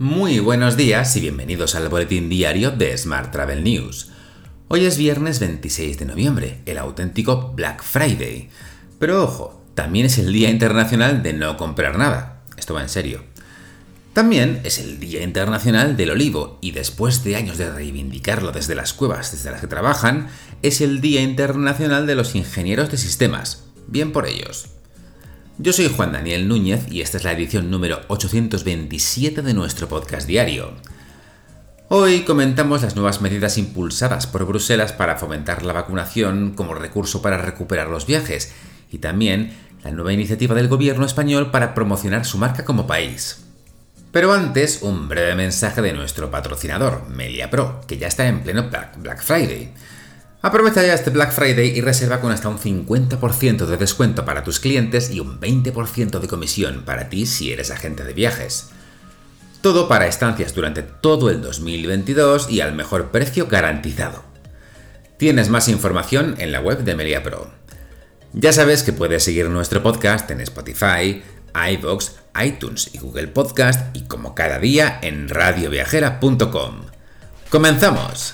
Muy buenos días y bienvenidos al boletín diario de Smart Travel News. Hoy es viernes 26 de noviembre, el auténtico Black Friday. Pero ojo, también es el Día Internacional de no comprar nada. Esto va en serio. También es el Día Internacional del Olivo y después de años de reivindicarlo desde las cuevas desde las que trabajan, es el Día Internacional de los Ingenieros de Sistemas. Bien por ellos. Yo soy Juan Daniel Núñez y esta es la edición número 827 de nuestro podcast diario. Hoy comentamos las nuevas medidas impulsadas por Bruselas para fomentar la vacunación como recurso para recuperar los viajes y también la nueva iniciativa del gobierno español para promocionar su marca como país. Pero antes, un breve mensaje de nuestro patrocinador, Melia Pro, que ya está en pleno Black Friday. Aprovecha ya este Black Friday y reserva con hasta un 50% de descuento para tus clientes y un 20% de comisión para ti si eres agente de viajes. Todo para estancias durante todo el 2022 y al mejor precio garantizado. Tienes más información en la web de Melia Pro. Ya sabes que puedes seguir nuestro podcast en Spotify, iVoox, iTunes y Google Podcast y como cada día en radioviajera.com. ¡Comenzamos!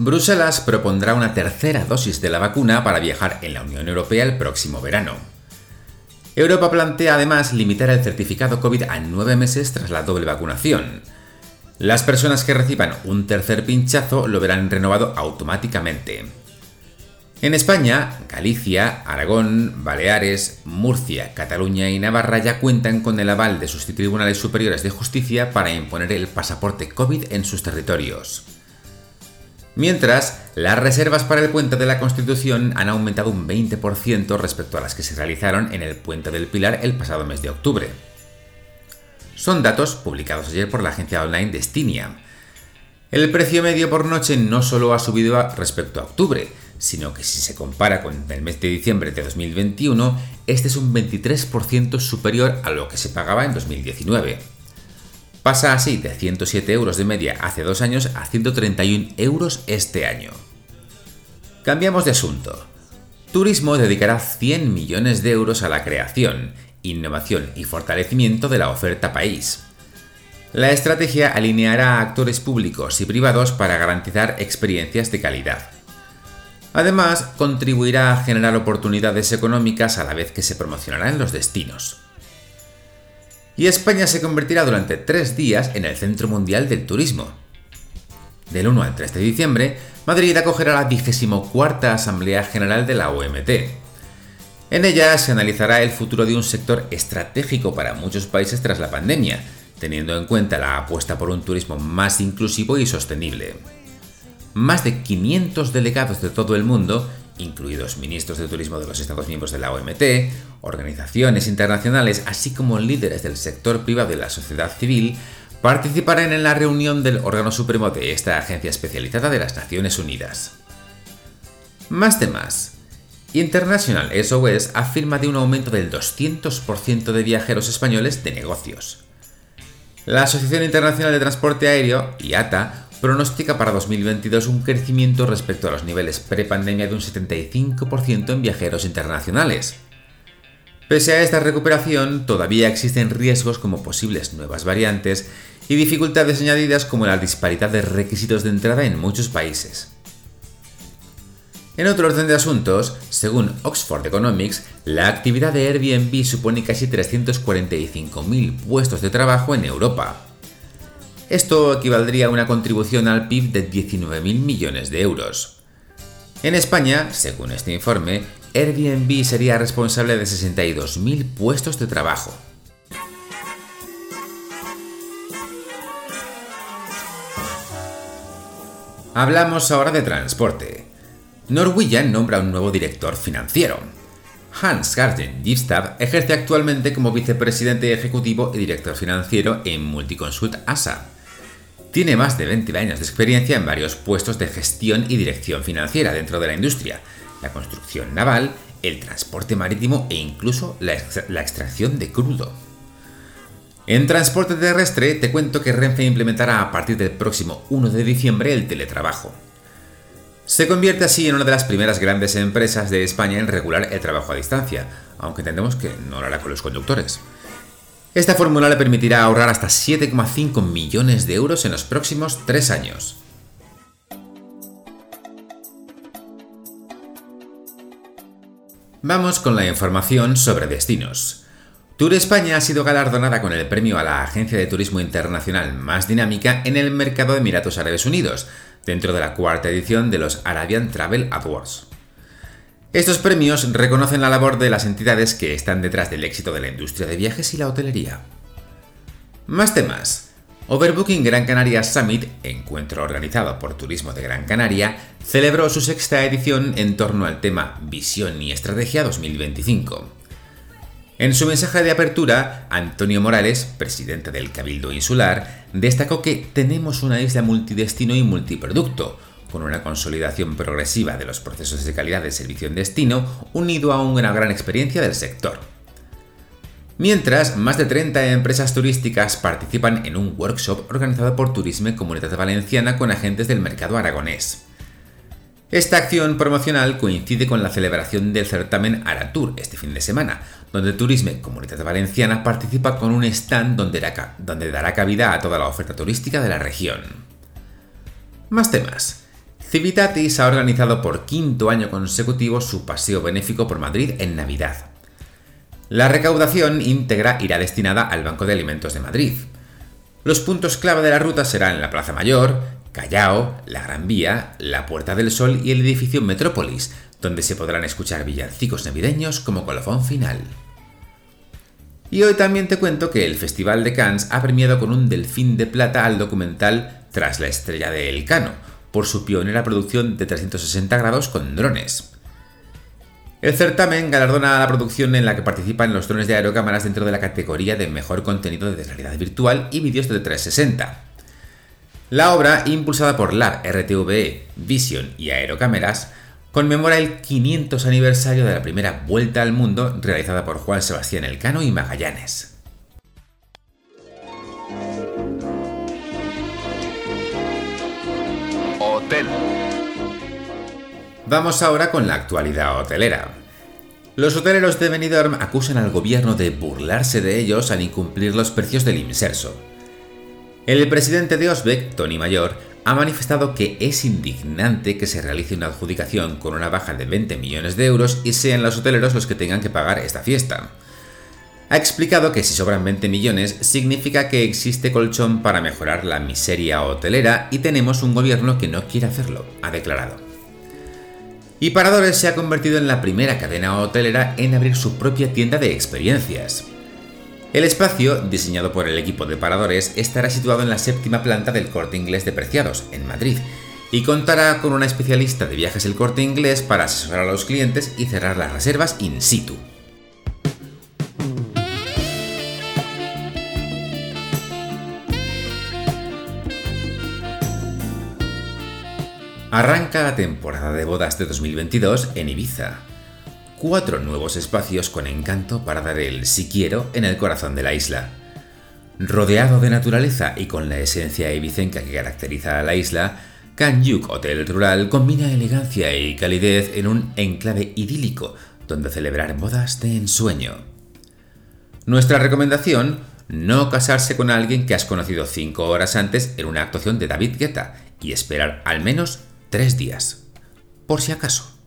Bruselas propondrá una tercera dosis de la vacuna para viajar en la Unión Europea el próximo verano. Europa plantea además limitar el certificado COVID a nueve meses tras la doble vacunación. Las personas que reciban un tercer pinchazo lo verán renovado automáticamente. En España, Galicia, Aragón, Baleares, Murcia, Cataluña y Navarra ya cuentan con el aval de sus tribunales superiores de justicia para imponer el pasaporte COVID en sus territorios. Mientras, las reservas para el Puente de la Constitución han aumentado un 20% respecto a las que se realizaron en el Puente del Pilar el pasado mes de octubre. Son datos publicados ayer por la agencia online Destinia. El precio medio por noche no solo ha subido respecto a octubre, sino que si se compara con el mes de diciembre de 2021, este es un 23% superior a lo que se pagaba en 2019. Pasa así de 107 euros de media hace dos años a 131 euros este año. Cambiamos de asunto. Turismo dedicará 100 millones de euros a la creación, innovación y fortalecimiento de la oferta país. La estrategia alineará a actores públicos y privados para garantizar experiencias de calidad. Además, contribuirá a generar oportunidades económicas a la vez que se promocionarán los destinos y España se convertirá durante tres días en el Centro Mundial del Turismo. Del 1 al 3 de diciembre, Madrid acogerá la 24 Asamblea General de la OMT. En ella se analizará el futuro de un sector estratégico para muchos países tras la pandemia, teniendo en cuenta la apuesta por un turismo más inclusivo y sostenible. Más de 500 delegados de todo el mundo incluidos ministros de turismo de los Estados miembros de la OMT, organizaciones internacionales, así como líderes del sector privado y la sociedad civil, participarán en la reunión del órgano supremo de esta agencia especializada de las Naciones Unidas. Más temas. International SOS afirma de un aumento del 200% de viajeros españoles de negocios. La Asociación Internacional de Transporte Aéreo, IATA, pronostica para 2022 un crecimiento respecto a los niveles prepandemia de un 75% en viajeros internacionales. Pese a esta recuperación, todavía existen riesgos como posibles nuevas variantes y dificultades añadidas como la disparidad de requisitos de entrada en muchos países. En otro orden de asuntos, según Oxford Economics, la actividad de Airbnb supone casi 345.000 puestos de trabajo en Europa, esto equivaldría a una contribución al PIB de 19.000 millones de euros. En España, según este informe, Airbnb sería responsable de 62.000 puestos de trabajo. Hablamos ahora de transporte. Norwegian nombra un nuevo director financiero. Hans Garden Gifstad ejerce actualmente como vicepresidente ejecutivo y director financiero en Multiconsult ASA. Tiene más de 20 años de experiencia en varios puestos de gestión y dirección financiera dentro de la industria, la construcción naval, el transporte marítimo e incluso la, extracción de crudo. En transporte terrestre te cuento que Renfe implementará a partir del próximo 1 de diciembre el teletrabajo. Se convierte así en una de las primeras grandes empresas de España en regular el trabajo a distancia, aunque entendemos que no lo hará con los conductores. Esta fórmula le permitirá ahorrar hasta 7,5 millones de euros en los próximos tres años. Vamos con la información sobre destinos. Tour España ha sido galardonada con el premio a la agencia de turismo internacional más dinámica en el mercado de Emiratos Árabes Unidos, dentro de la cuarta edición de los Arabian Travel Awards. Estos premios reconocen la labor de las entidades que están detrás del éxito de la industria de viajes y la hotelería. Más temas. Overbooking Gran Canaria Summit, encuentro organizado por Turismo de Gran Canaria, celebró su sexta edición en torno al tema Visión y Estrategia 2025. En su mensaje de apertura, Antonio Morales, presidente del Cabildo Insular, destacó que tenemos una isla multidestino y multiproducto, con una consolidación progresiva de los procesos de calidad de servicio en destino, unido a una gran experiencia del sector. Mientras, más de 30 empresas turísticas participan en un workshop organizado por Turisme Comunidad Valenciana con agentes del mercado aragonés. Esta acción promocional coincide con la celebración del certamen Aratur este fin de semana, donde Turisme Comunidad Valenciana participa con un stand donde, donde dará cabida a toda la oferta turística de la región. Más temas. Civitatis ha organizado por quinto año consecutivo su paseo benéfico por Madrid en Navidad. La recaudación íntegra irá destinada al Banco de Alimentos de Madrid. Los puntos clave de la ruta serán la Plaza Mayor, Callao, la Gran Vía, la Puerta del Sol y el edificio Metrópolis, donde se podrán escuchar villancicos navideños como colofón final. Y hoy también te cuento que el Festival de Cannes ha premiado con un delfín de plata al documental Tras la estrella de Elcano, por su pionera producción de 360 grados con drones. El certamen galardona la producción en la que participan los drones de aerocámaras dentro de la categoría de mejor contenido de realidad virtual y vídeos de 360. La obra, impulsada por Lab, RTVE, Vision y Aerocámaras, conmemora el 500 aniversario de la primera vuelta al mundo realizada por Juan Sebastián Elcano y Magallanes. Vamos ahora con la actualidad hotelera. Los hoteleros de Benidorm acusan al gobierno de burlarse de ellos al incumplir los precios del inserso. El presidente de Osbeck, Tony Mayor, ha manifestado que es indignante que se realice una adjudicación con una baja de 20 millones de euros y sean los hoteleros los que tengan que pagar esta fiesta. Ha explicado que si sobran 20 millones significa que existe colchón para mejorar la miseria hotelera y tenemos un gobierno que no quiere hacerlo, ha declarado. Y Paradores se ha convertido en la primera cadena hotelera en abrir su propia tienda de experiencias. El espacio, diseñado por el equipo de paradores, estará situado en la séptima planta del Corte Inglés de Preciados, en Madrid, y contará con una especialista de viajes del Corte Inglés para asesorar a los clientes y cerrar las reservas in situ. Arranca la temporada de bodas de 2022 en Ibiza cuatro nuevos espacios con encanto para dar el si quiero en el corazón de la isla. Rodeado de naturaleza y con la esencia ibicenca que caracteriza a la isla, Kanyuk Hotel Rural combina elegancia y calidez en un enclave idílico donde celebrar bodas de ensueño. Nuestra recomendación, no casarse con alguien que has conocido cinco horas antes en una actuación de David Guetta y esperar al menos tres días. Por si acaso.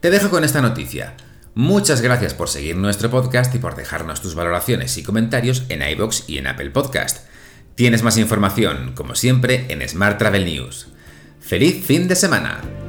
Te dejo con esta noticia. Muchas gracias por seguir nuestro podcast y por dejarnos tus valoraciones y comentarios en iBox y en Apple Podcast. Tienes más información, como siempre, en Smart Travel News. ¡Feliz fin de semana!